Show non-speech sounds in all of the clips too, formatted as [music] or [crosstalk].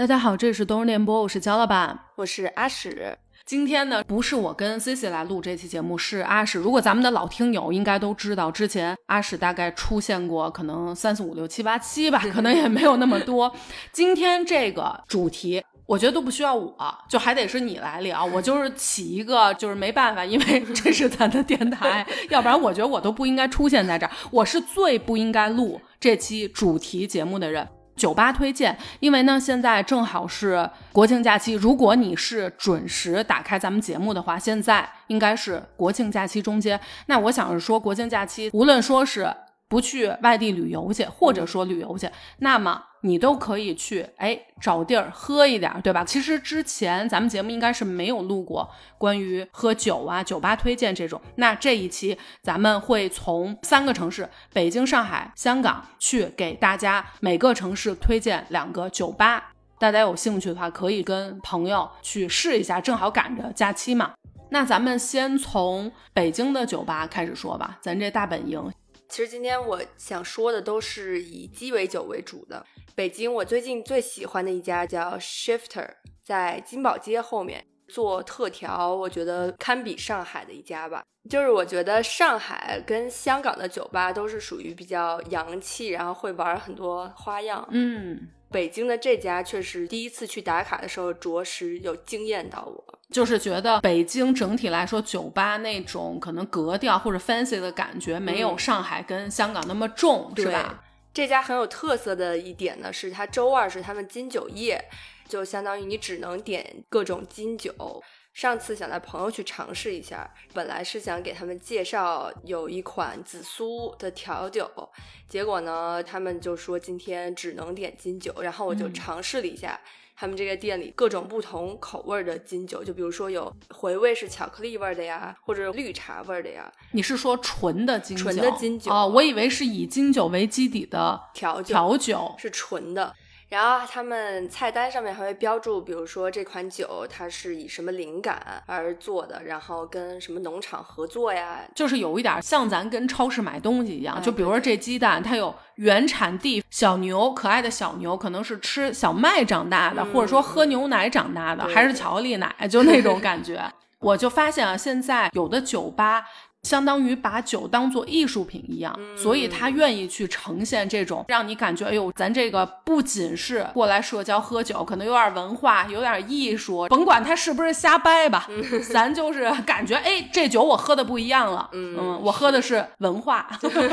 大家好，这里是东日电波，我是焦老板，我是阿史。今天呢，不是我跟 Cici 来录这期节目，是阿史。如果咱们的老听友应该都知道，之前阿史大概出现过，可能三四五六七八期吧，[laughs] 可能也没有那么多。今天这个主题，我觉得都不需要我，就还得是你来聊。我就是起一个，就是没办法，因为这是咱的电台，[laughs] 要不然我觉得我都不应该出现在这儿。我是最不应该录这期主题节目的人。酒吧推荐，因为呢，现在正好是国庆假期。如果你是准时打开咱们节目的话，现在应该是国庆假期中间。那我想是说，国庆假期无论说是。不去外地旅游去，或者说旅游去，那么你都可以去，哎，找地儿喝一点，对吧？其实之前咱们节目应该是没有录过关于喝酒啊、酒吧推荐这种。那这一期咱们会从三个城市——北京、上海、香港，去给大家每个城市推荐两个酒吧。大家有兴趣的话，可以跟朋友去试一下，正好赶着假期嘛。那咱们先从北京的酒吧开始说吧，咱这大本营。其实今天我想说的都是以鸡尾酒为主的。北京我最近最喜欢的一家叫 Shifter，在金宝街后面做特调，我觉得堪比上海的一家吧。就是我觉得上海跟香港的酒吧都是属于比较洋气，然后会玩很多花样。嗯，北京的这家确实第一次去打卡的时候，着实有惊艳到我。就是觉得北京整体来说，酒吧那种可能格调或者 fancy 的感觉，没有上海跟香港那么重，是吧？这家很有特色的一点呢，是它周二是他们金酒夜，就相当于你只能点各种金酒。上次想带朋友去尝试一下，本来是想给他们介绍有一款紫苏的调酒，结果呢，他们就说今天只能点金酒，然后我就尝试了一下。他们这个店里各种不同口味的金酒，就比如说有回味是巧克力味的呀，或者绿茶味的呀。你是说纯的金酒？纯的金酒哦，我以为是以金酒为基底的调酒。调酒是纯的。然后他们菜单上面还会标注，比如说这款酒它是以什么灵感而做的，然后跟什么农场合作呀，就是有一点像咱跟超市买东西一样。就比如说这鸡蛋，它有原产地小牛，可爱的小牛可能是吃小麦长大的，或者说喝牛奶长大的，还是巧克力奶，就那种 [laughs] 感觉。我就发现啊，现在有的酒吧。相当于把酒当做艺术品一样，所以他愿意去呈现这种让你感觉，哎呦，咱这个不仅是过来社交喝酒，可能有点文化，有点艺术，甭管他是不是瞎掰吧，咱就是感觉，哎，这酒我喝的不一样了，嗯，我喝的是文化，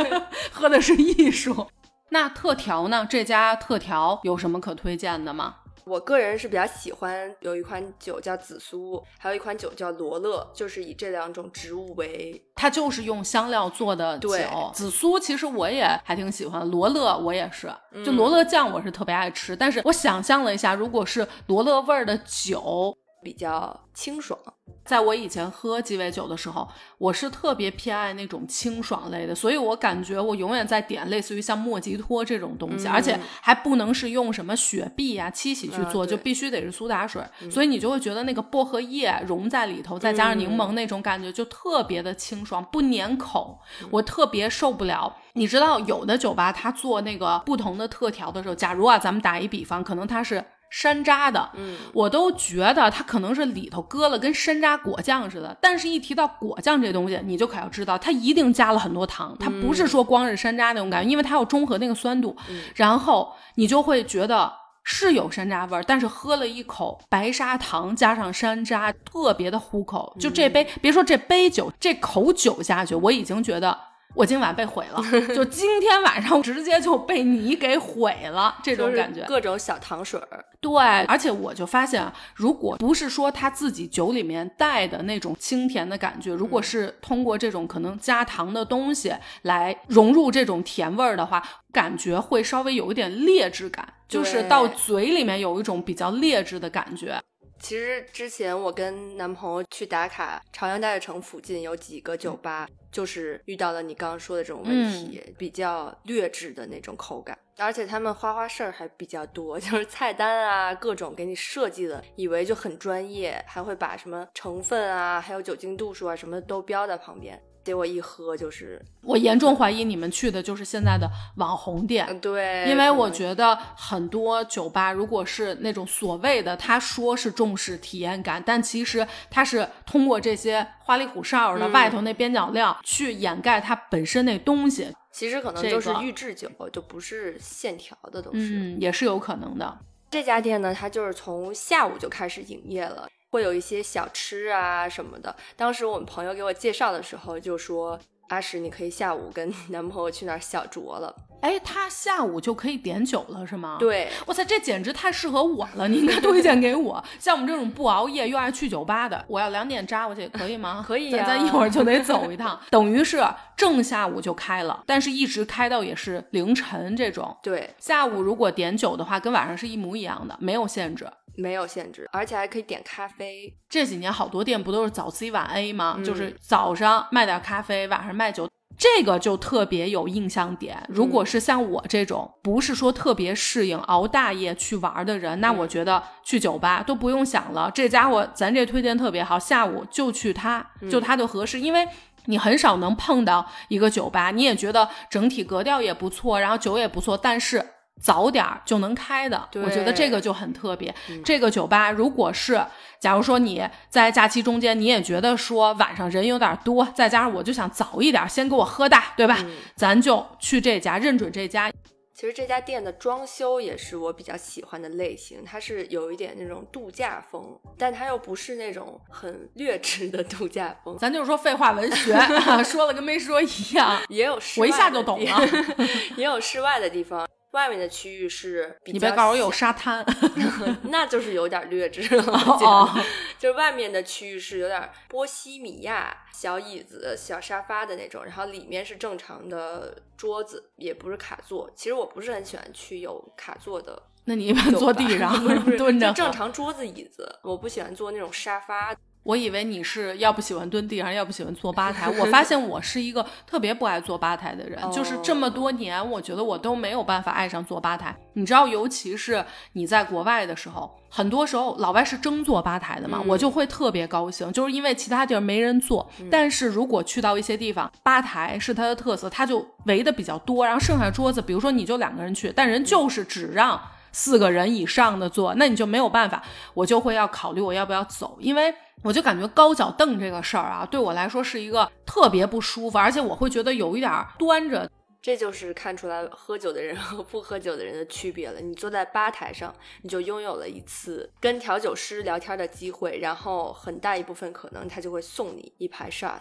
[laughs] 喝的是艺术。那特调呢？这家特调有什么可推荐的吗？我个人是比较喜欢有一款酒叫紫苏，还有一款酒叫罗勒，就是以这两种植物为，它就是用香料做的酒。紫苏其实我也还挺喜欢，罗勒我也是，就罗勒酱我是特别爱吃。但是我想象了一下，如果是罗勒味儿的酒。比较清爽，在我以前喝鸡尾酒的时候，我是特别偏爱那种清爽类的，所以我感觉我永远在点类似于像莫吉托这种东西，而且还不能是用什么雪碧啊、七喜去做，就必须得是苏打水，所以你就会觉得那个薄荷叶融在里头，再加上柠檬那种感觉，就特别的清爽，不粘口。我特别受不了，你知道有的酒吧他做那个不同的特调的时候，假如啊，咱们打一比方，可能他是。山楂的，嗯，我都觉得它可能是里头搁了跟山楂果酱似的。但是，一提到果酱这东西，你就可要知道，它一定加了很多糖。它不是说光是山楂那种感觉，因为它要中和那个酸度。然后你就会觉得是有山楂味儿，但是喝了一口白砂糖加上山楂，特别的糊口。就这杯，别说这杯酒，这口酒下去，我已经觉得。我今晚被毁了，就今天晚上直接就被你给毁了，这种感觉。各种小糖水儿，对，而且我就发现啊，如果不是说他自己酒里面带的那种清甜的感觉，如果是通过这种可能加糖的东西来融入这种甜味儿的话，感觉会稍微有一点劣质感，就是到嘴里面有一种比较劣质的感觉。其实之前我跟男朋友去打卡朝阳大悦城附近有几个酒吧，就是遇到了你刚刚说的这种问题，比较劣质的那种口感，而且他们花花事儿还比较多，[laughs] 就是菜单啊各种给你设计的，以为就很专业，还会把什么成分啊，还有酒精度数啊什么都标在旁边。结果一喝就是，我严重怀疑你们去的就是现在的网红店。嗯，对，因为我觉得很多酒吧，如果是那种所谓的他说是重视体验感，但其实他是通过这些花里胡哨的、嗯外头那边角料去掩盖它本身那东西，其实可能这就是预制酒，就不是现调的，都是。嗯，也是有可能的。这家店呢，它就是从下午就开始营业了，会有一些小吃啊什么的。当时我们朋友给我介绍的时候就说：“阿石，你可以下午跟男朋友去那儿小酌了。哎，他下午就可以点酒了，是吗？”。对，哇塞，这简直太适合我了！你应该推荐给我。[laughs] 像我们这种不熬夜又爱去酒吧的，我要两点扎过去，可以吗？[laughs] 可以呀咱咱一会儿就得走一趟，[laughs] 等于是正下午就开了，但是一直开到也是凌晨这种。对，下午如果点酒的话，跟晚上是一模一样的，没有限制。没有限制，而且还可以点咖啡。这几年好多店不都是早 C 晚 A 吗？嗯就是早上卖点咖啡，晚上卖酒。这个就特别有印象点。如果是像我这种不是说特别适应熬大夜去玩的人，那我觉得去酒吧都不用想了。这家伙咱这推荐特别好，下午就去它，就它就合适，因为。你很少能碰到一个酒吧，你也觉得整体格调也不错，然后酒也不错，但是早点儿就能开的，我觉得这个就很特别。这个酒吧如果是，假如说你在假期中间，你也觉得说晚上人有点多，再加上我就想早一点，先给我喝大，对吧？嗯咱就去这家，认准这家。其实这家店的装修也是我比较喜欢的类型，它是有一点那种度假风，但它又不是那种很劣质的度假风，咱就是说废话文学，[laughs] 说了跟没说一样。也有室我一下就懂了，[laughs] 也有室外的地方。外面的区域是比较你别告诉我有沙滩 [laughs] 那就是有点劣质了。[laughs] [laughs] 就是外面的区域是有点波西米亚小椅子、小沙发的那种，然后里面是正常的桌子，也不是卡座。其实我不是很喜欢去有卡座的那你一般坐地上不是不是蹲着就正常桌子椅子，我不喜欢坐那种沙发。我以为你是要不喜欢蹲地上，要不喜欢坐吧台。[laughs] 我发现我是一个特别不爱坐吧台的人，哦就是这么多年，我觉得我都没有办法爱上坐吧台。你知道，尤其是你在国外的时候，很多时候老外是争坐吧台的嘛，嗯我就会特别高兴，就是因为其他地儿没人坐。但是如果去到一些地方，吧台是它的特色，它就围的比较多，然后剩下桌子，比如说你就两个人去，但人就是只让。四个人以上的坐，那你就没有办法，我就会要考虑我要不要走，因为我就感觉高脚凳这个事儿啊，对我来说是一个特别不舒服，而且我会觉得有一点儿端着。这就是看出来喝酒的人和不喝酒的人的区别了。你坐在吧台上，你就拥有了一次跟调酒师聊天的机会，然后很大一部分可能他就会送你一排 shot。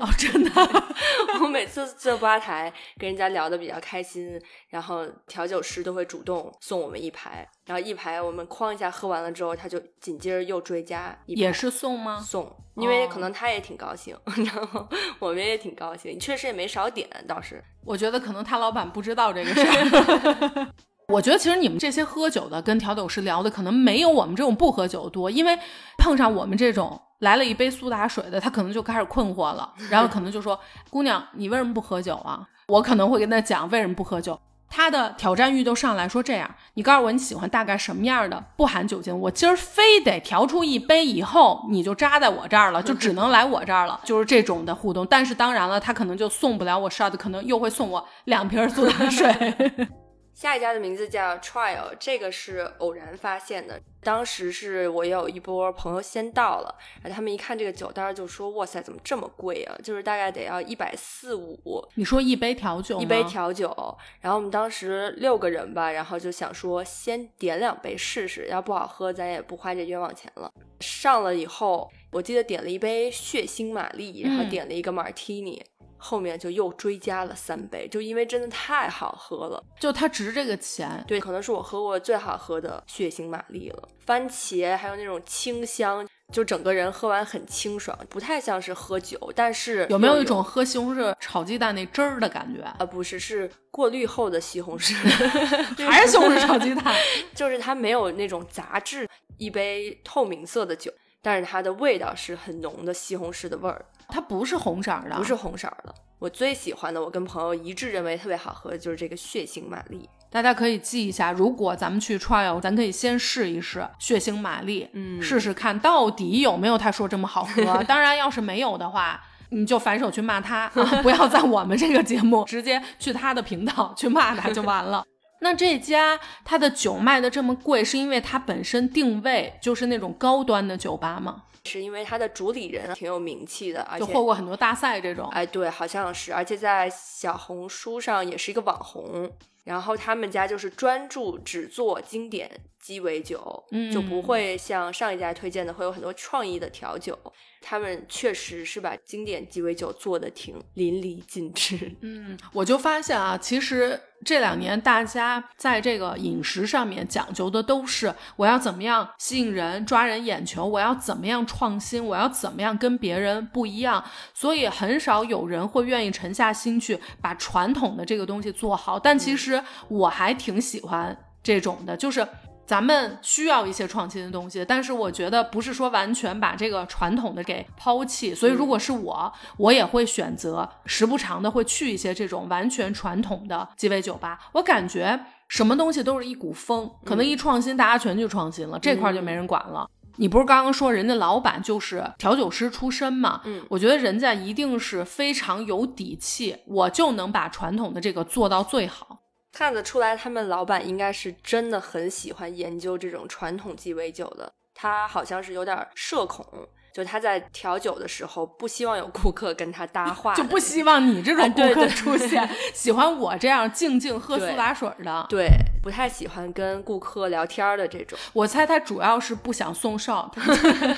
哦，真的，[laughs] 我每次坐吧台跟人家聊的比较开心，然后调酒师都会主动送我们一排，然后一排我们哐一下喝完了之后，他就紧接着又追加一排也是送吗？送，因为可能他也挺高兴，[laughs] 然后我们也挺高兴，确实也没少点，倒是。我觉得可能他老板不知道这个事儿。[laughs] 我觉得其实你们这些喝酒的跟调酒师聊的，可能没有我们这种不喝酒多，因为碰上我们这种来了一杯苏打水的，他可能就开始困惑了，然后可能就说：“ [laughs] 姑娘，你为什么不喝酒啊？”我可能会跟他讲为什么不喝酒。他的挑战欲就上来说：“这样，你告诉我你喜欢大概什么样的不含酒精，我今儿非得调出一杯，以后你就扎在我这儿了，[laughs] 就只能来我这儿了，[laughs] 就是这种的互动。但是当然了，他可能就送不了我 shot，可能又会送我两瓶苏打水。[laughs] 下一家的名字叫 Trial，这个是偶然发现的。当时是我有一波朋友先到了，然后他们一看这个酒单儿就说：“哇塞，怎么这么贵啊？就是大概得要一百四五你说一杯调酒，一杯调酒。”然后我们当时六个人吧，然后就想说先点两杯试试，要不好喝咱也不花这冤枉钱了。上了以后，我记得点了一杯血腥玛丽，然后嗯点了一个 martini。后面就又追加了三杯，就因为真的太好喝了。就它值这个钱。对，可能是我喝过最好喝的血腥玛丽了。番茄还有那种清香，就整个人喝完很清爽，不太像是喝酒，但是有没有一种喝西红柿炒鸡蛋那汁儿的感觉？啊？不是，是过滤后的西红柿，[laughs] 还是西红柿炒鸡蛋？就是它没有那种杂质，一杯透明色的酒，但是它的味道是很浓的西红柿的味儿，它不是红色儿的，不是红色儿的。我最喜欢的，我跟朋友一致认为特别好喝的就是这个血腥玛丽。大家可以记一下，如果咱们去 trial，咱可以先试一试血腥玛丽，嗯试试看到底有没有他说这么好喝。[laughs] 当然，要是没有的话，你就反手去骂他，啊、[laughs] 不要在我们这个节目直接去他的频道去骂他就完了。那这家它的酒卖的这么贵，是因为它本身定位就是那种高端的酒吧吗？是因为它的主理人挺有名气的，而且就获过很多大赛这种。哎，对，好像是，而且在小红书上也是一个网红。然后他们家就是专注只做经典鸡尾酒，嗯就不会像上一家推荐的会有很多创意的调酒。他们确实是把经典鸡尾酒做的挺淋漓尽致。[laughs] 嗯，我就发现啊，其实这两年大家在这个饮食上面讲究的都是我要怎么样吸引人、抓人眼球，我要怎么样创新，我要怎么样跟别人不一样，所以很少有人会愿意沉下心去把传统的这个东西做好。但其实我还挺喜欢这种的，就是。咱们需要一些创新的东西，但是我觉得不是说完全把这个传统的给抛弃。所以如果是我，我也会选择时不常的会去一些这种完全传统的鸡尾酒吧。我感觉什么东西都是一股风，可能一创新，大家全去创新了，这块就没人管了。你不是刚刚说人家老板就是调酒师出身嘛？嗯，我觉得人家一定是非常有底气，我就能把传统的这个做到最好。看得出来，他们老板应该是真的很喜欢研究这种传统鸡尾酒的。他好像是有点社恐，就他在调酒的时候不希望有顾客跟他搭话，就不希望你这种顾客哎对对出现，[laughs] 喜欢我这样静静喝苏打水的。对，不太喜欢跟顾客聊天的这种。我猜他主要是不想送 shot，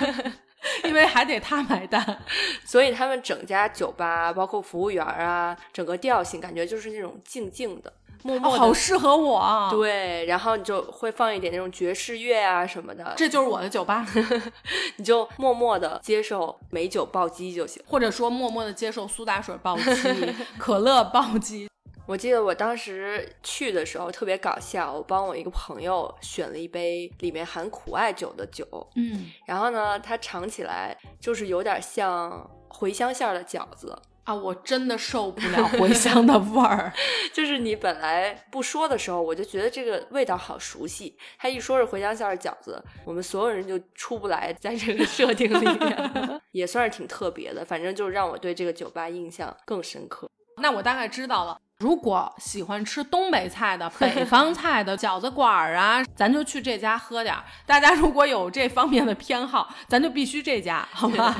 [laughs] 因为还得他买单。所以他们整家酒吧，包括服务员啊，整个调性感觉就是那种静静的、默哦，默的。好适合我啊！对，然后你就会放一点那种爵士乐啊什么的，这就是我的酒吧，[laughs] 你就默默的接受美酒暴击就行。或者说默默的接受苏打水暴击、可乐暴击。[laughs] 我记得我当时去的时候特别搞笑，我帮我一个朋友选了一杯里面含苦艾酒的酒，嗯然后呢，它尝起来就是有点像茴香馅儿的饺子，啊，我真的受不了 [laughs] 茴香的味儿。[laughs] 就是你本来不说的时候，我就觉得这个味道好熟悉。他一说是茴香馅儿饺子，我们所有人就出不来，在这个设定里面，[laughs] 也算是挺特别的。反正就是让我对这个酒吧印象更深刻。那我大概知道了。如果喜欢吃东北菜的、[laughs] 北方菜的饺子馆儿啊，咱就去这家喝点儿。大家如果有这方面的偏好，咱就必须这家，[laughs] 好吗？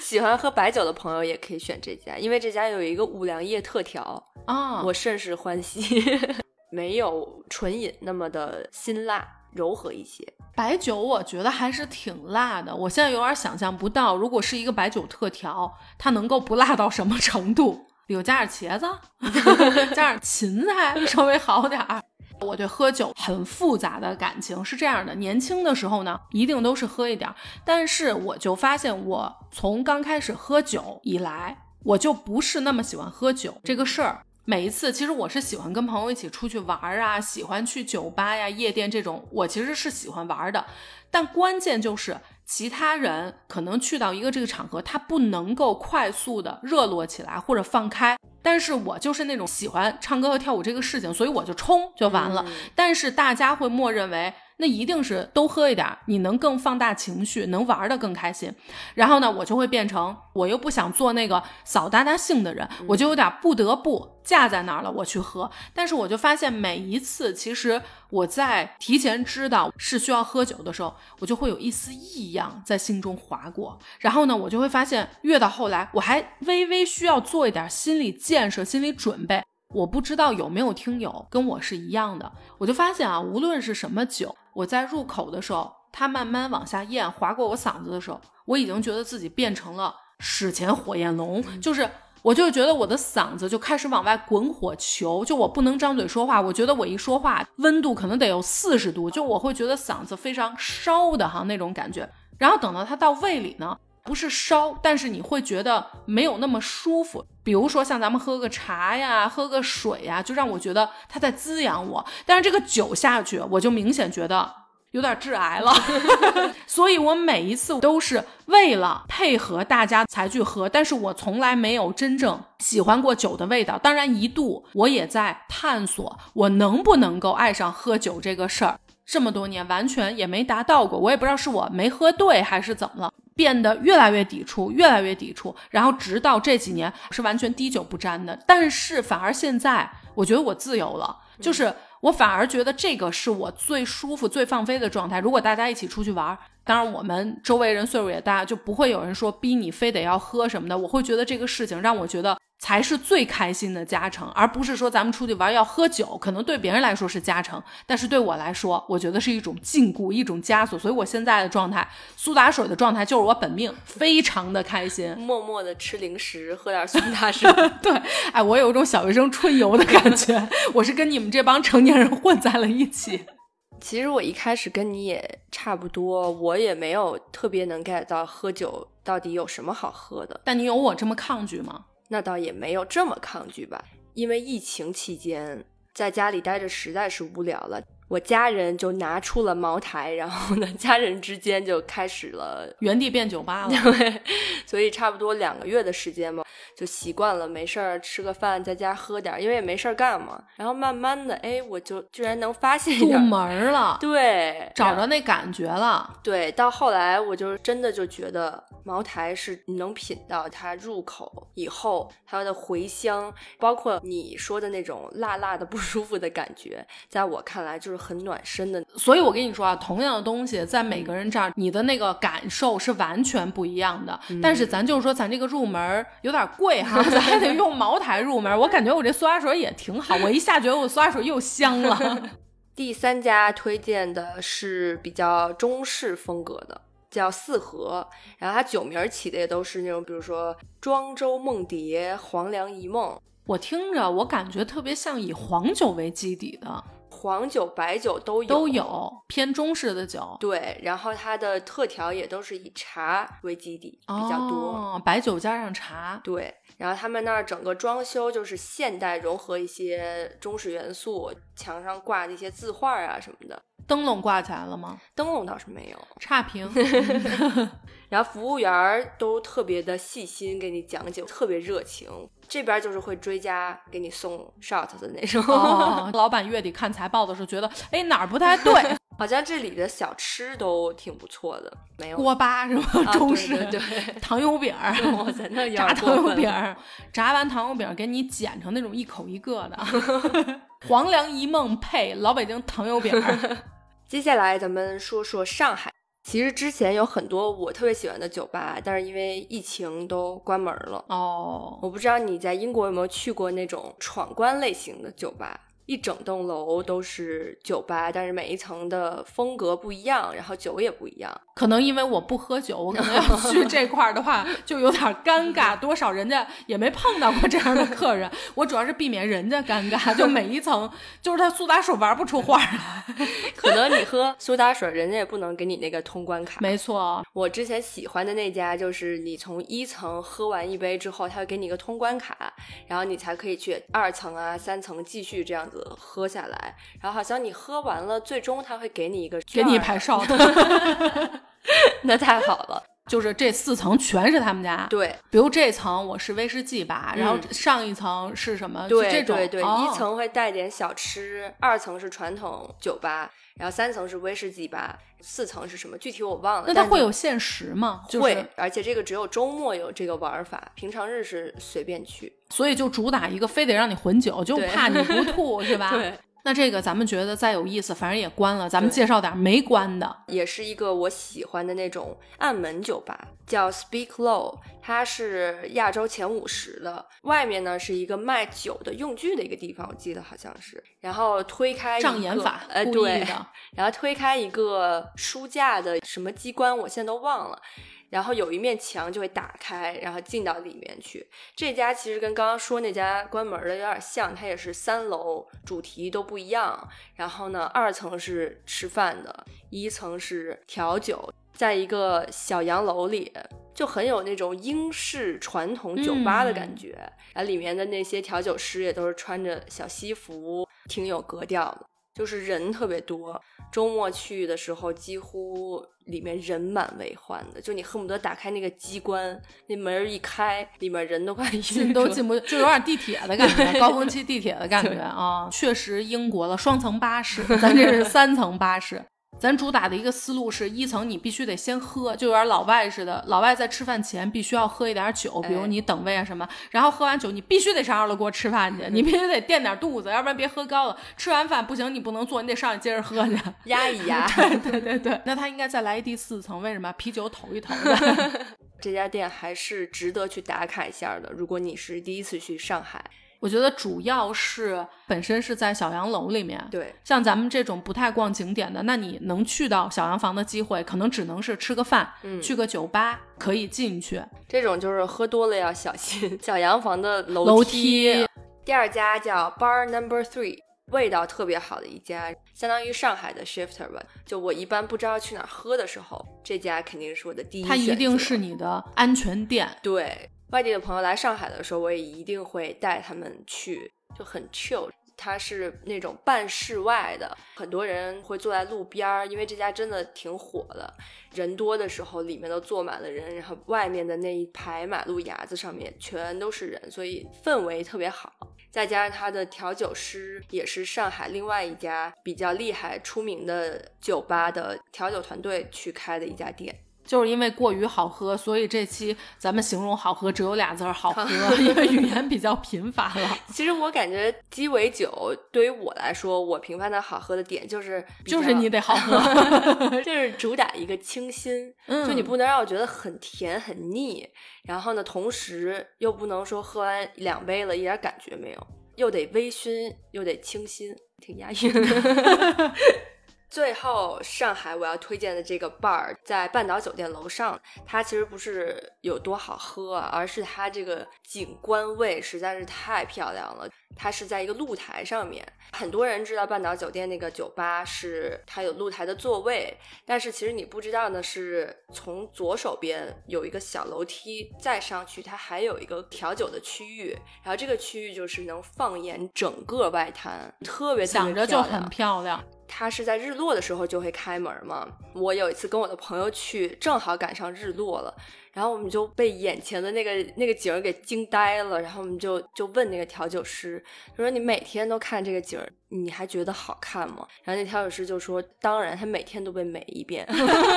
喜欢喝白酒的朋友也可以选这家，因为这家有一个五粮液特调，啊，我甚是欢喜，[laughs] 没有纯饮那么的辛辣，柔和一些。白酒我觉得还是挺辣的，我现在有点想象不到，如果是一个白酒特调，它能够不辣到什么程度？里头加点茄子，[laughs] 加点芹菜，[laughs] 稍微好点儿。我对喝酒很复杂的感情是这样的，年轻的时候呢，一定都是喝一点儿，但是我就发现，我从刚开始喝酒以来，我就不是那么喜欢喝酒这个事儿。每一次，其实我是喜欢跟朋友一起出去玩儿啊，喜欢去酒吧呀、夜店这种，我其实是喜欢玩的。但关键就是，其他人可能去到一个这个场合，他不能够快速的热络起来或者放开。但是我就是那种喜欢唱歌和跳舞这个事情，所以我就冲就完了。嗯但是大家会默认为，那一定是都喝一点儿，你能更放大情绪，能玩的更开心。然后呢，我就会变成我又不想做那个扫大家兴的人，我就有点不得不架在那儿了，我去喝。但是我就发现每一次，其实我在提前知道是需要喝酒的时候，我就会有一丝异样在心中划过。然后呢，我就会发现越到后来，我还微微需要做一点心理建设、心理准备。我不知道有没有听友跟我是一样的，我就发现啊，无论是什么酒，我在入口的时候，它慢慢往下咽，划过我嗓子的时候，我已经觉得自己变成了史前火焰龙，就是我就觉得我的嗓子就开始往外滚火球，就我不能张嘴说话，我觉得我一说话温度可能得有四十度，就我会觉得嗓子非常烧的哈那种感觉，然后等到它到胃里呢。不是烧，但是你会觉得没有那么舒服。比如说像咱们喝个茶呀，喝个水呀，就让我觉得它在滋养我。但是这个酒下去，我就明显觉得有点致癌了。[laughs] 所以我每一次都是为了配合大家才去喝，但是我从来没有真正喜欢过酒的味道。当然，一度我也在探索我能不能够爱上喝酒这个事儿。这么多年完全也没达到过，我也不知道是我没喝对还是怎么了。变得越来越抵触，越来越抵触，然后直到这几年是完全滴酒不沾的。但是反而现在，我觉得我自由了，就是我反而觉得这个是我最舒服、最放飞的状态。如果大家一起出去玩，当然我们周围人岁数也大，就不会有人说逼你非得要喝什么的。我会觉得这个事情让我觉得。才是最开心的加成，而不是说咱们出去玩要喝酒，可能对别人来说是加成，但是对我来说，我觉得是一种禁锢，一种枷锁。所以我现在的状态，苏打水的状态就是我本命，非常的开心，默默的吃零食，喝点苏打水。[laughs] 对，哎，我有一种小学生春游的感觉，[laughs] 我是跟你们这帮成年人混在了一起。其实我一开始跟你也差不多，我也没有特别能 get 到喝酒到底有什么好喝的。但你有我这么抗拒吗？那倒也没有这么抗拒吧，因为疫情期间在家里待着实在是无聊了。我家人就拿出了茅台，然后呢，家人之间就开始了原地变酒吧了。[laughs] 对，所以差不多两个月的时间嘛，就习惯了，没事儿吃个饭，在家喝点，因为也没事儿干嘛。然后慢慢的，哎，我就居然能发现入门了，对，找着那感觉了。对，到后来我就真的就觉得茅台是能品到它入口以后它的回香，包括你说的那种辣辣的不舒服的感觉，在我看来就是。很暖身的，所以我跟你说啊，同样的东西在每个人这儿，你的那个感受是完全不一样的。但是咱就是说，咱这个入门有点贵哈，[laughs] 咱还得用茅台入门。我感觉我这苏打水也挺好，我一下觉得我苏打水又香了。[laughs] 第三家推荐的是比较中式风格的，叫四合，然后它酒名起的也都是那种，比如说庄周梦蝶、黄粱一梦。我听着，我感觉特别像以黄酒为基底的。黄酒、白酒都有，都有偏中式的酒。对，然后它的特调也都是以茶为基底比较多，白酒加上茶。对，然后他们那儿整个装修就是现代融合一些中式元素，墙上挂的一些字画啊什么的。灯笼挂起来了吗？灯笼倒是没有，差评。[laughs] 然后服务员都特别的细心，给你讲解，特别热情。这边就是会追加给你送 shot 的那种。[laughs] 老板月底看财报的时候觉得，哎哪儿不太对？[laughs] 好像这里的小吃都挺不错的。没有锅巴是吗？中式对糖油饼，哇塞，那炸糖油饼，炸完糖油饼给你剪成那种一口一个的。黄粱一梦配老北京糖油饼。接下来咱们说说上海。其实之前有很多我特别喜欢的酒吧，但是因为疫情都关门了。哦，我不知道你在英国有没有去过那种闯关类型的酒吧。一整栋楼都是酒吧，但是每一层的风格不一样，然后酒也不一样。可能因为我不喝酒，我可能要去这块儿的话 [laughs] 就有点尴尬。多少人家也没碰到过这样的客人，我主要是避免人家尴尬。就每一层，就是他苏打水玩不出花来。[laughs] 可能你喝苏打水，人家也不能给你那个通关卡。没错，我之前喜欢的那家，就是你从一层喝完一杯之后，他会给你一个通关卡，然后你才可以去二层啊、三层继续这样子。喝下来，然后好像你喝完了，最终他会给你一个，给你一排 [laughs] 哨子，那太好了。就是这四层全是他们家，对。比如这层我是威士忌吧，然后上一层是什么？对对对，一层会带点小吃，二层是传统酒吧，然后三层是威士忌吧，四层是什么？具体我忘了。那它会有限时吗？会，而且这个只有周末有这个玩法，平常日是随便去。所以就主打一个，非得让你混酒，就怕你不吐，[laughs] 是吧？对。那这个咱们觉得再有意思，反正也关了。咱们介绍点没关的，也是一个我喜欢的那种暗门酒吧，叫 Speak Low，它是亚洲前五十的。外面呢是一个卖酒的用具的一个地方，我记得好像是。然后推开障眼法，呃，对的。然后推开一个书架的什么机关，我现在都忘了。然后有一面墙就会打开，然后进到里面去。这家其实跟刚刚说那家关门的有点像，它也是三楼，主题都不一样。然后呢，二层是吃饭的，一层是调酒，在一个小洋楼里，就很有那种英式传统酒吧的感觉。然后里面的那些调酒师也都是穿着小西服，挺有格调的。就是人特别多，周末去的时候几乎里面人满为患的，就你恨不得打开那个机关，那门一开，里面人都快进都进不，[laughs] 就有点地铁的感觉，高峰期地铁的感觉啊。确实，英国的双层巴士，[laughs] 咱这是三层巴士。咱主打的一个思路是一层你必须得先喝，就有点老外似的，老外在吃饭前必须要喝一点酒，比如你等位啊什么，然后喝完酒你必须得上二楼锅吃饭去，你必须得垫点肚子，要不然别喝高了。吃完饭不行，你不能坐，你得上去接着喝去，[laughs] 压一压。对对对对，那他应该再来一第四层，为什么？啤酒投一投的。[laughs] 这家店还是值得去打卡一下的。如果你是第一次去上海。我觉得主要是本身是在小洋楼里面，对，像咱们这种不太逛景点的，那你能去到小洋房的机会，可能只能是吃个饭，嗯，去个酒吧可以进去。这种就是喝多了要小心。小洋房的楼梯，第二家叫 Bar Number Three，味道特别好的一家，相当于上海的 Shifter 吧。就我一般不知道去哪喝的时候，这家肯定是我的第一。它一定是你的安全店，对。外地的朋友来上海的时候，我也一定会带他们去，就很 chill。它是那种半室外的，很多人会坐在路边儿，因为这家真的挺火的。人多的时候，里面都坐满了人，然后外面的那一排马路牙子上面全都是人，所以氛围特别好。再加上它的调酒师也是上海另外一家比较厉害、出名的酒吧的调酒团队去开的一家店。就是因为过于好喝，所以这期咱们形容好喝只有俩字儿好喝，[laughs] 因为语言比较贫乏了。其实我感觉鸡尾酒对于我来说，我评判它好喝的点就是就是你得好喝，[laughs] 就是主打一个清新，就你不能让我觉得很甜很腻，然后呢，同时又不能说喝完两杯了一点感觉没有，又得微醺又得清新，挺押韵。[laughs] 最后，上海我要推荐的这个 bar 在半岛酒店楼上，它其实不是有多好喝，而是它这个景观位实在是太漂亮了。它是在一个露台上面，很多人知道半岛酒店那个酒吧是它有露台的座位，但是其实你不知道的是，从左手边有一个小楼梯，再上去它还有一个调酒的区域，然后这个区域就是能放眼整个外滩，特别想着就很漂亮。它是在日落的时候就会开门嘛。我有一次跟我的朋友去，正好赶上日落了，然后我们就被眼前的那个那个景儿给惊呆了。然后我们就就问那个调酒师，他说：“你每天都看这个景儿，你还觉得好看吗？”然后那调酒师就说：“当然，他每天都被美一遍。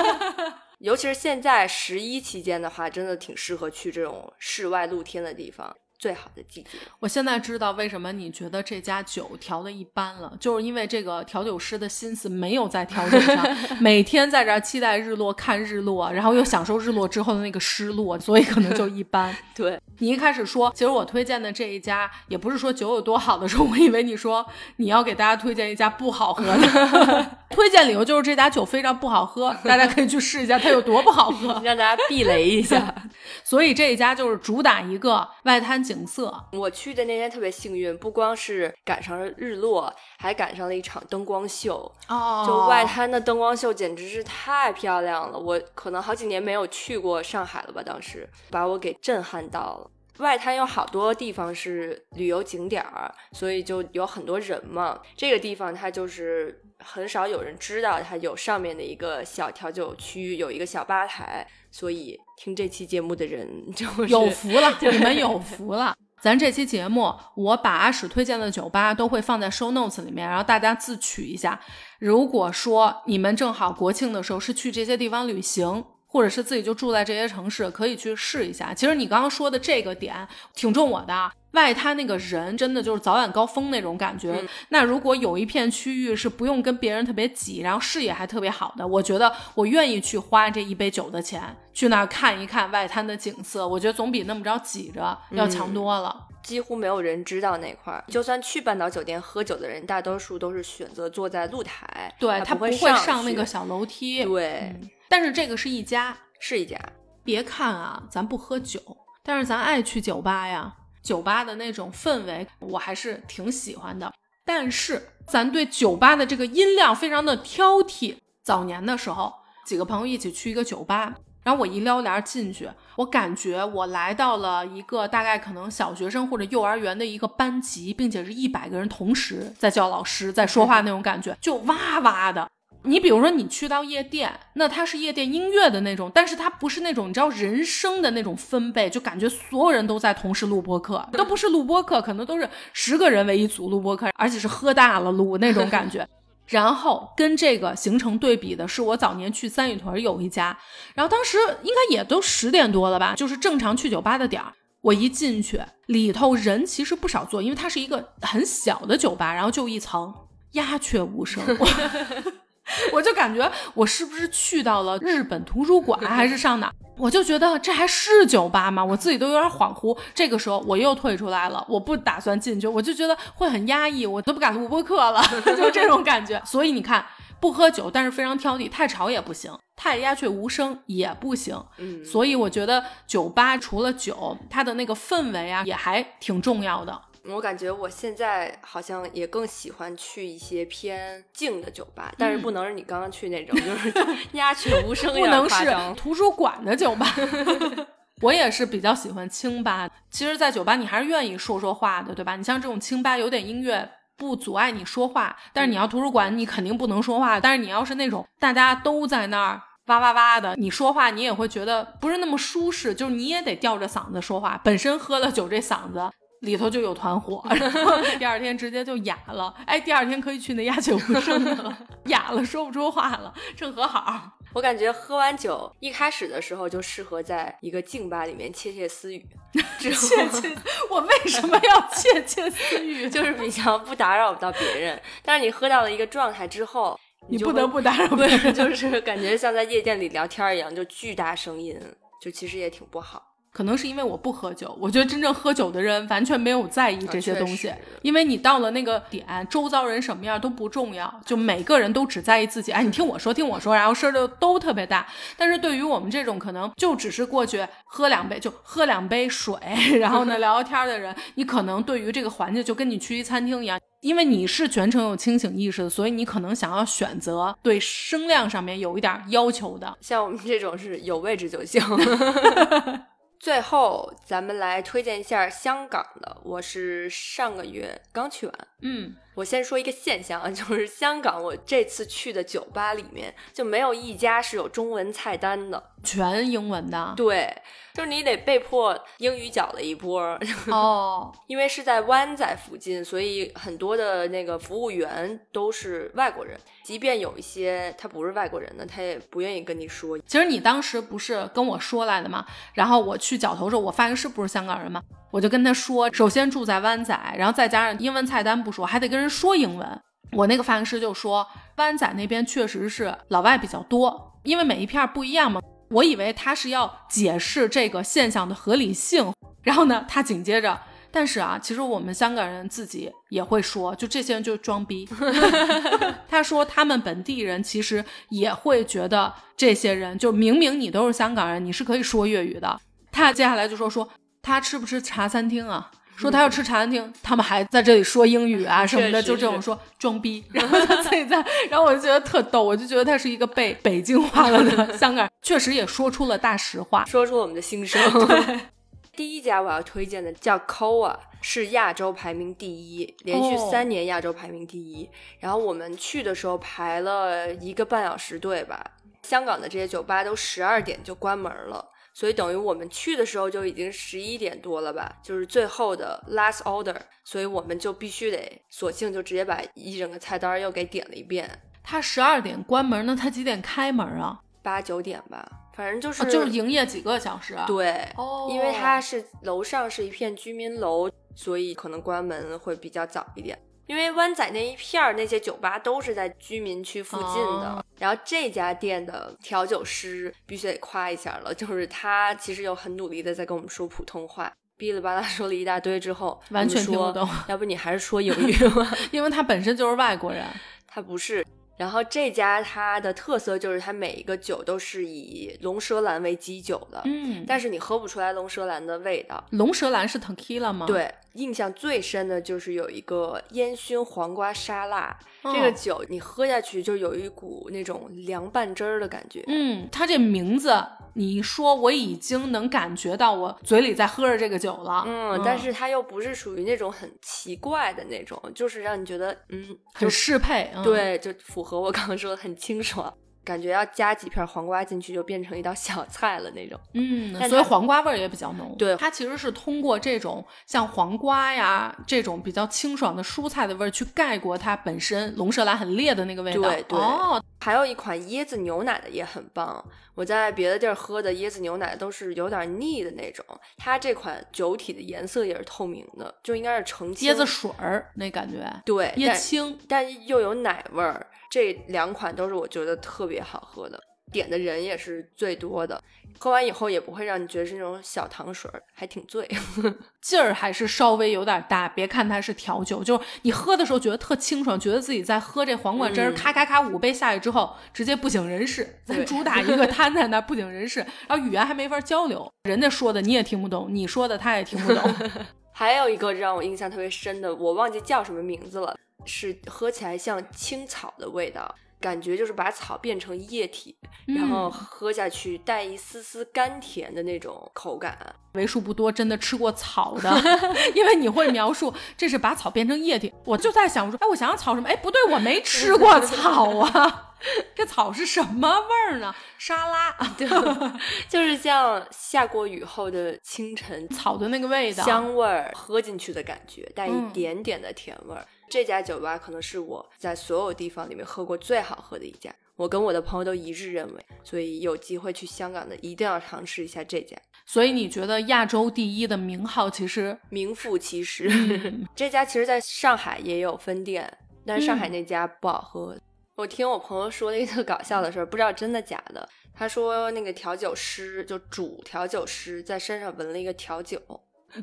[laughs] 尤其是现在十一期间的话，真的挺适合去这种室外露天的地方。”最好的季节，我现在知道为什么你觉得这家酒调的一般了，就是因为这个调酒师的心思没有在调酒上，[laughs] 每天在这儿期待日落、看日落，然后又享受日落之后的那个失落，所以可能就一般。[laughs] 对你一开始说，其实我推荐的这一家也不是说酒有多好的时候，我以为你说你要给大家推荐一家不好喝的，[laughs] 推荐理由就是这家酒非常不好喝，大家可以去试一下它有多不好喝，让大家避雷一下。所以这一家就是主打一个外滩景。景色，我去的那天特别幸运，不光是赶上了日落，还赶上了一场灯光秀。哦，就外滩的灯光秀简直是太漂亮了，我可能好几年没有去过上海了吧，当时把我给震撼到了。外滩有好多地方是旅游景点儿，所以就有很多人嘛。这个地方它就是很少有人知道，它有上面的一个小调酒区，有一个小吧台，所以听这期节目的人 [laughs] 就有福了，你们有福了。咱这期节目，我把阿史推荐的酒吧都会放在 show notes 里面，然后大家自取一下。如果说你们正好国庆的时候是去这些地方旅行。或者是自己就住在这些城市，可以去试一下。其实你刚刚说的这个点挺中我的，外滩那个人真的就是早晚高峰那种感觉。那如果有一片区域是不用跟别人特别挤，然后视野还特别好的，我觉得我愿意去花这一杯酒的钱去那儿看一看外滩的景色。我觉得总比那么着挤着要强多了。几乎没有人知道那块儿，就算去半岛酒店喝酒的人，大多数都是选择坐在露台，对他不会上那个小楼梯。对。但是这个是一家，是一家。别看啊，咱不喝酒，但是咱爱去酒吧呀。酒吧的那种氛围，我还是挺喜欢的。但是咱对酒吧的这个音量非常的挑剔。早年的时候，几个朋友一起去一个酒吧，然后我一撩帘进去，我感觉我来到了一个大概可能小学生或者幼儿园的一个班级，并且是一百个人同时在叫老师，在说话那种感觉，就哇哇的。你比如说，你去到夜店，那它是夜店音乐的那种，但是它不是那种你知道人声的那种分贝，就感觉所有人都在同时录播课，都不是录播课，可能都是十个人为一组录播课，而且是喝大了录那种感觉。[laughs] 然后跟这个形成对比的是，我早年去三里屯有一家，然后当时应该也都十点多了吧，就是正常去酒吧的点儿。我一进去，里头人其实不少坐，因为它是一个很小的酒吧，然后就一层，鸦雀无声。[laughs] 我 [laughs] 我就感觉我是不是去到了日本图书馆，还是上哪？我就觉得这还是酒吧吗？我自己都有点恍惚。这个时候我又退出来了，我不打算进去，我就觉得会很压抑，我都不敢录播客了，[laughs] 就这种感觉。所以你看，不喝酒，但是非常挑剔，太吵也不行，太鸦雀无声也不行。嗯，所以我觉得酒吧除了酒，它的那个氛围啊，也还挺重要的。我感觉我现在好像也更喜欢去一些偏静的酒吧，但是不能是你刚刚去那种，就是 [laughs] 鸦雀无声，不能是图书馆的酒吧。[laughs] 我也是比较喜欢清吧。其实，在酒吧你还是愿意说说话的，对吧？你像这种清吧，有点音乐不阻碍你说话，但是你要图书馆，你肯定不能说话。但是你要是那种大家都在那儿哇哇哇的，你说话你也会觉得不是那么舒适，就是你也得吊着嗓子说话。本身喝了酒这嗓子。里头就有团火，[laughs] 然后第二天直接就哑了。哎，第二天可以去那鸦雀无声的了，哑了说不出话了，正和好。我感觉喝完酒一开始的时候就适合在一个静吧里面窃窃私语。[laughs] 窃窃，我为什么要 [laughs] 窃窃私语？就是比较不打扰到别人。但是你喝到了一个状态之后，你不得不打扰别人，就是感觉像在夜店里聊天一样，就巨大声音，就其实也挺不好。可能是因为我不喝酒，我觉得真正喝酒的人完全没有在意这些东西，因为你到了那个点，周遭人什么样都不重要，就每个人都只在意自己。哎，你听我说，听我说，然后声就都特别大。但是对于我们这种可能就只是过去喝两杯，就喝两杯水，[laughs] 然后呢聊 [laughs] 聊天的人，你可能对于这个环境就跟你去一餐厅一样，因为你是全程有清醒意识的，所以你可能想要选择对声量上面有一点要求的。像我们这种是有位置就行。[laughs] 最后，咱们来推荐一下香港的。我是上个月刚去完，嗯。我先说一个现象啊，就是香港我这次去的酒吧里面就没有一家是有中文菜单的，全英文的。对，就是你得被迫英语搅了一波 [laughs] 哦。因为是在湾仔附近，所以很多的那个服务员都是外国人。即便有一些他不是外国人的，他也不愿意跟你说。其实你当时不是跟我说来的吗？然后我去绞头时候，我发现是不是香港人吗？我就跟他说，首先住在湾仔，然后再加上英文菜单不说，还得跟人说英文。我那个发型师就说，湾仔那边确实是老外比较多，因为每一片不一样嘛。我以为他是要解释这个现象的合理性，然后呢，他紧接着，但是啊，其实我们香港人自己也会说，就这些人就装逼。[laughs] [laughs] 他说他们本地人其实也会觉得这些人，就明明你都是香港人，你是可以说粤语的。他接下来就说说。他吃不吃茶餐厅啊？说他要吃茶餐厅，他们还在这里说英语啊什么的，就这种说装逼。然后他自己在，然后我就觉得特逗，我就觉得他是一个被北京化了的 [laughs] 香港人，确实也说出了大实话，说出了我们的心声。[laughs] 第一家我要推荐的叫 Koa，是亚洲排名第一，连续三年亚洲排名第一。然后我们去的时候排了一个半小时队吧。香港的这些酒吧都十二点就关门了。所以等于我们去的时候就已经十一点多了吧，就是最后的 last order，所以我们就必须得索性就直接把一整个菜单又给点了一遍。他十二点关门，那他几点开门啊？八九点吧，反正就是就是营业几个小时。啊对，哦，因为它是楼上是一片居民楼，所以可能关门会比较早一点。因为湾仔那一片儿那些酒吧都是在居民区附近的，然后这家店的调酒师必须得夸一下了，就是他其实有很努力的在跟我们说普通话，哔哩吧啦说了一大堆之后，完全听不懂。要不你还是说英语吧，[laughs] 因为他本身就是外国人，他不是。然后这家它的特色就是它每一个酒都是以龙舌兰为基酒的，嗯，但是你喝不出来龙舌兰的味道。龙舌兰是 tequila 吗？对，印象最深的就是有一个烟熏黄瓜沙拉，这个酒你喝下去就有一股那种凉拌汁儿的感觉。嗯，它这名字。你说我已经能感觉到我嘴里在喝着这个酒了，嗯，但是它又不是属于那种很奇怪的那种，就是让你觉得嗯很适配，对，就符合我刚刚说的很清爽。感觉要加几片黄瓜进去，就变成一道小菜了那种。嗯，所以黄瓜味儿也比较浓。对它其实是通过这种像黄瓜呀这种比较清爽的蔬菜的味儿去盖过它本身龙舌兰很烈的那个味道。对对哦，还有一款椰子牛奶的也很棒，我在别的地儿喝的椰子牛奶都是有点腻的那种，它这款酒体的颜色也是透明的，就应该是澄清椰子水儿那感觉，对但椰青。但又有奶味儿，这两款都是我觉得特别好喝的，点的人也是最多的。喝完以后也不会让你觉得是那种小糖水儿，还挺醉。[laughs] 劲儿还是稍微有点大，别看它是调酒，就是你喝的时候觉得特清爽，觉得自己在喝这黄瓜汁儿，嗯咔咔咔五杯下去之后，直接不省人事，咱主打 [laughs] 一个瘫在那儿不省人事，然后语言还没法交流，人家说的你也听不懂，你说的他也听不懂。[laughs] 还有一个让我印象特别深的，我忘记叫什么名字了，是喝起来像青草的味道。感觉就是把草变成液体，然后嗯喝下去带一丝丝甘甜的那种口感。为数不多真的吃过草的，[laughs] 因为你会描述这是把草变成液体，我就在想，我说，哎，我想想草什么？哎，不对，我没吃过草啊，[laughs] 这草是什么味儿呢？沙拉，[laughs] 对，就是像下过雨后的清晨，草的那个味道，香味儿喝进去的感觉，带一嗯点点的甜味儿。这家酒吧可能是我在所有地方里面喝过最好喝的一家，我跟我的朋友都一致认为，所以有机会去香港的一定要尝试一下这家，所以你觉得亚洲第一的名号其实名副其实。嗯 [laughs] 这家其实在上海也有分店，但是上海嗯那家不好喝。我听我朋友说了一个特搞笑的事儿，不知道真的假的。他说那个调酒师就主调酒师在身上纹了一个调酒，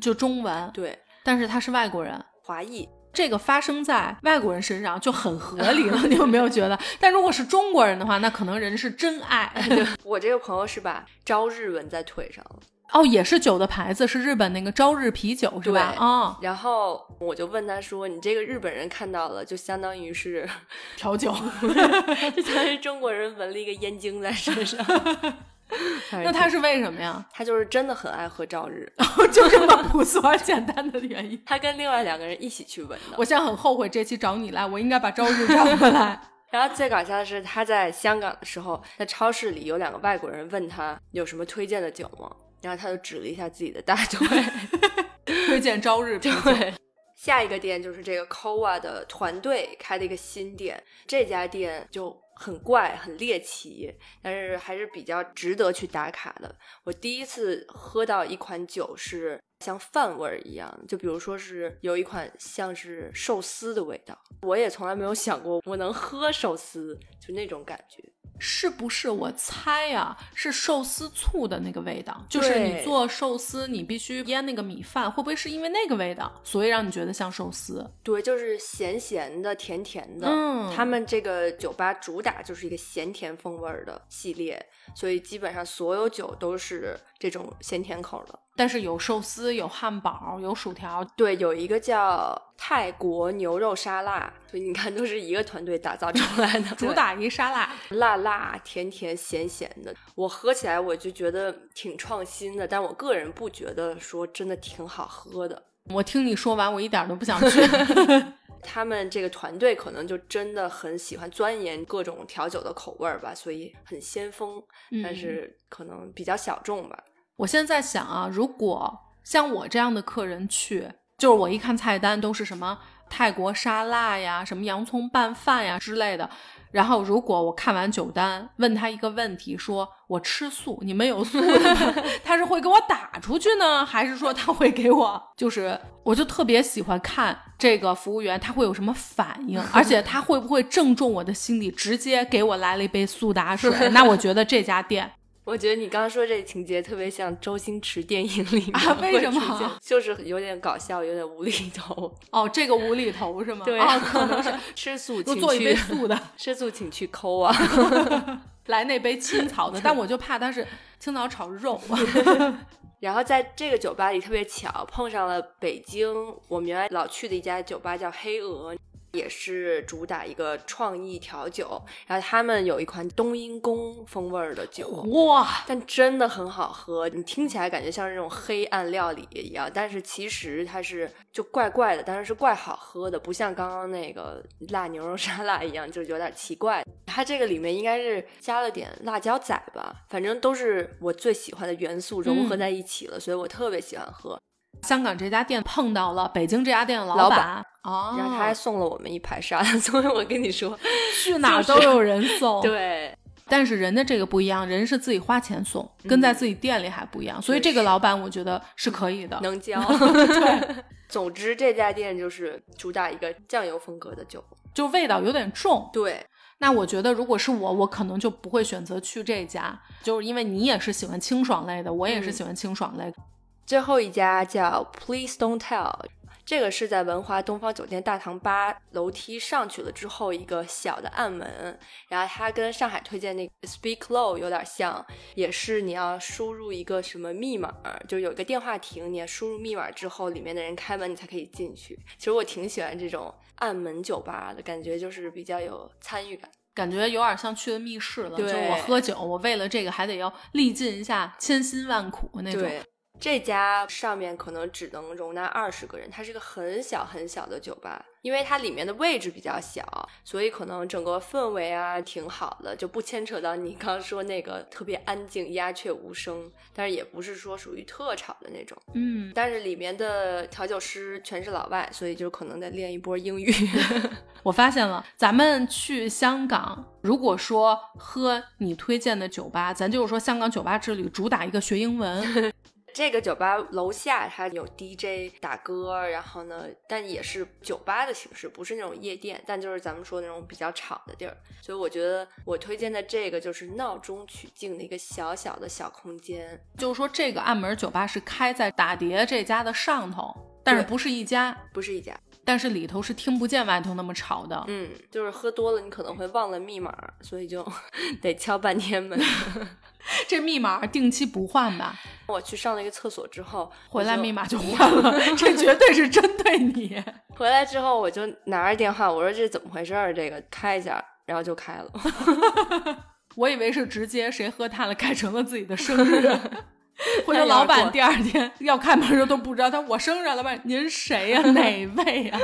就中文，对，但是他是外国人。华裔。这个发生在外国人身上就很合理了，[laughs] 你有没有觉得？但如果是中国人的话，那可能人是真爱。[laughs] 我这个朋友是把朝日纹在腿上了，哦，也是酒的牌子，是日本那个朝日啤酒是吧？对哦，然后我就问他说：“你这个日本人看到了，就相当于是，调酒。[laughs] 就相当于中国人纹了一个烟精在身上。[laughs] 那他是为什么呀？他就是真的很爱喝朝日，[laughs] 就这么朴素而简单的原因。[laughs] 他跟另外两个人一起去纹的。我现在很后悔这期找你来，我应该把朝日找回来。然后最搞笑的是，他在香港的时候，在超市里有两个外国人问他有什么推荐的酒吗？然后他就指了一下自己的大腿。推荐朝日啤酒。对，下一个店就是这个 Koa 的团队开的一个新店，这家店就很怪、很猎奇，但是还是比较值得去打卡的。我第一次喝到一款酒是像饭味儿一样，就比如说是有一款像是寿司的味道，我也从来没有想过我能喝寿司，就那种感觉。是不是我猜呀、是寿司醋的那个味道？就是你做寿司，你必须腌那个米饭，会不会是因为那个味道，所以让你觉得像寿司？对，就是咸咸的、甜甜的。嗯他们这个酒吧主打就是一个咸甜风味儿的系列，所以基本上所有酒都是这种咸甜口的。但是有寿司，有汉堡，有薯条，对，有一个叫泰国牛肉沙拉，所以你看都是一个团队打造出来的，[laughs] 主打一沙拉。[laughs] 辣辣、甜甜、咸咸的。我喝起来我就觉得挺创新的，但我个人不觉得说真的挺好喝的。我听你说完，我一点都不想去。[laughs] 他们这个团队可能就真的很喜欢钻研各种调酒的口味儿吧，所以很先锋，但嗯是可能比较小众吧。我现在想啊，如果像我这样的客人去，就是我一看菜单都是什么泰国沙拉呀、什么洋葱拌饭呀之类的，然后如果我看完酒单，问他一个问题，说我吃素，你们有素的吗？[laughs] 他是会给我打出去呢，还是说他会给我？就是我就特别喜欢看这个服务员他会有什么反应，而且他会不会正中我的心里，直接给我来了一杯苏打水？[laughs] 那我觉得这家店。我觉得你刚刚说这情节特别像周星驰电影里面啊为会什么就是有点搞笑，有点无厘头。哦，这个无厘头是吗？对哦，可能是 [laughs] 吃素请给我做一杯去素的，[laughs] 吃素请去抠啊。[laughs] 来那杯青草的，但我就怕它是青草炒肉。然后在这个酒吧里特别巧，碰上了北京我们原来老去的一家酒吧叫黑鹅。也是主打一个创意调酒。然后他们有一款冬阴功风味儿的酒，哇，但真的很好喝。你听起来感觉像是那种黑暗料理一样，但是其实它是就怪怪的，但是是怪好喝的，不像刚刚那个辣牛肉沙拉一样，就有点奇怪。[laughs] 它这个里面应该是加了点辣椒仔吧，反正都是我最喜欢的元素融合在一起了，所以我特别喜欢喝。香港这家店碰到了北京这家店的老板，哦，然后他还送了我们一排沙拉，所以我跟你说，[laughs] 去哪儿都有人送。[laughs] 对，但是人的这个不一样，人是自己花钱送，跟在自己店里还不一样，所以这个老板我觉得是可以的，能教。[laughs] 对，总之这家店就是主打一个酱油风格的酒，就味道有点重。对，那我觉得如果是我，我可能就不会选择去这家，就是因为你也是喜欢清爽类的，我也是喜欢清爽类。最后一家叫 Please Don't Tell，这个是在文华东方酒店大堂八楼梯上去了之后一个小的暗门，然后它跟上海推荐那个 Speak Low 有点像，也是你要输入一个什么密码，就有一个电话亭，你要输入密码之后，里面的人开门你才可以进去。其实我挺喜欢这种暗门酒吧的感觉，就是比较有参与感，感觉有点像去了密室了。对，就我喝酒，我为了这个还得要历尽一下千辛万苦那种。这家上面可能只能容纳二十个人，它是个很小很小的酒吧，因为它里面的位置比较小，所以可能整个氛围啊挺好的，就不牵扯到你刚说那个特别安静、鸦雀无声，但是也不是说属于特吵的那种。嗯，但是里面的调酒师全是老外，所以就可能得练一波英语。[laughs] 我发现了，咱们去香港，如果说喝你推荐的酒吧，咱就是说香港酒吧之旅主打一个学英文。这个酒吧楼下它有 DJ 打歌，然后呢，但也是酒吧的形式，不是那种夜店，但就是咱们说那种比较吵的地儿。所以我觉得我推荐的这个就是闹中取静的一个小小的小空间。就是说这个暗门酒吧是开在打碟这家的上头，但是不是一家，不是一家，但是里头是听不见外头那么吵的。嗯，就是喝多了你可能会忘了密码，所以就 [laughs] 得敲半天门。这密码定期不换吧？我去上了一个厕所之后，回来密码就换了。[laughs] 这绝对是针对你。[laughs] 回来之后，我就拿着电话，我说这怎么回事儿？这个开一下，然后就开了。[laughs] 我以为是直接谁喝大了改成了自己的生日，或者老板第二天要开门的时候都不知道他我生日，老板您谁呀？哪位呀？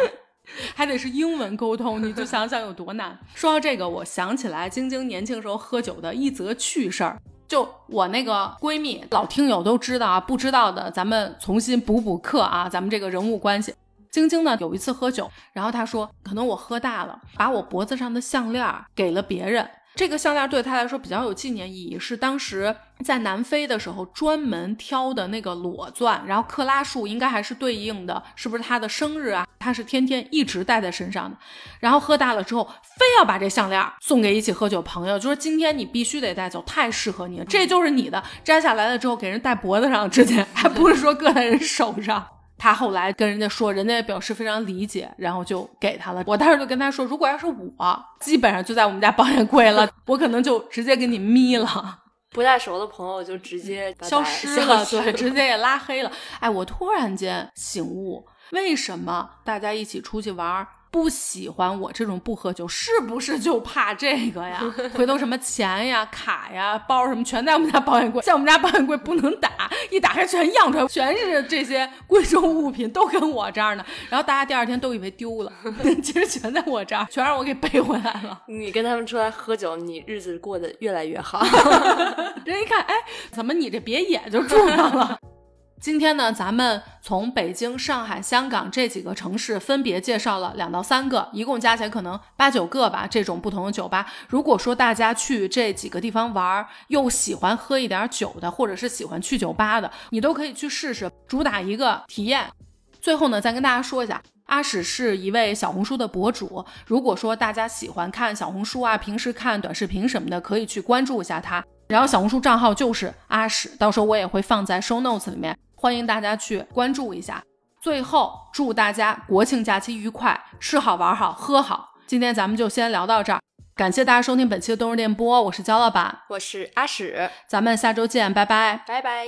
还得是英文沟通，你就想想有多难。说到这个，我想起来晶晶年轻时候喝酒的一则趣事儿。就我那个闺蜜，老听友都知道啊，不知道的咱们重新补补课啊。咱们这个人物关系，晶晶呢有一次喝酒，然后她说，可能我喝大了，把我脖子上的项链给了别人。这个项链对他来说比较有纪念意义，是当时在南非的时候专门挑的那个裸钻，然后克拉数应该还是对应的，是不是他的生日啊？他是天天一直戴在身上的，然后喝大了之后，非要把这项链送给一起喝酒朋友，就说今天你必须得带走，太适合你了，这就是你的。摘下来了之后给人戴脖子上，之前还不是说搁在人手上。他后来跟人家说，人家也表示非常理解，然后就给他了。我当时就跟他说，如果要是我，基本上就在我们家保险柜了，[laughs] 我可能就直接给你眯了。不太熟的朋友就直接消失了，对，直接也拉黑了。哎，我突然间醒悟，为什么大家一起出去玩？不喜欢我这种不喝酒，是不是就怕这个呀？[laughs] 回头什么钱呀、卡呀、包什么，全在我们家保险柜。[laughs] 像我们家保险柜不能打，一打开全漾出来，全是这些贵重物品，都跟我这儿呢。然后大家第二天都以为丢了，[laughs] 其实全在我这儿，全让我给背回来了。你跟他们出来喝酒，你日子过得越来越好。人一看，哎，怎么你这别野就住上了？今天呢，咱们从北京、上海、香港这几个城市分别介绍了两到三个，一共加起来可能八九个吧。这种不同的酒吧，如果说大家去这几个地方玩，又喜欢喝一点酒的，或者是喜欢去酒吧的，你都可以去试试，主打一个体验。最后呢，再跟大家说一下，阿史是一位小红书的博主。如果说大家喜欢看小红书啊，平时看短视频什么的，可以去关注一下他。然后小红书账号就是阿史，到时候我也会放在 show notes 里面。欢迎大家去关注一下。最后，祝大家国庆假期愉快，吃好玩好喝好。今天咱们就先聊到这儿，感谢大家收听本期的冬日电波，我是焦老板，我是阿史，咱们下周见，拜拜，拜拜。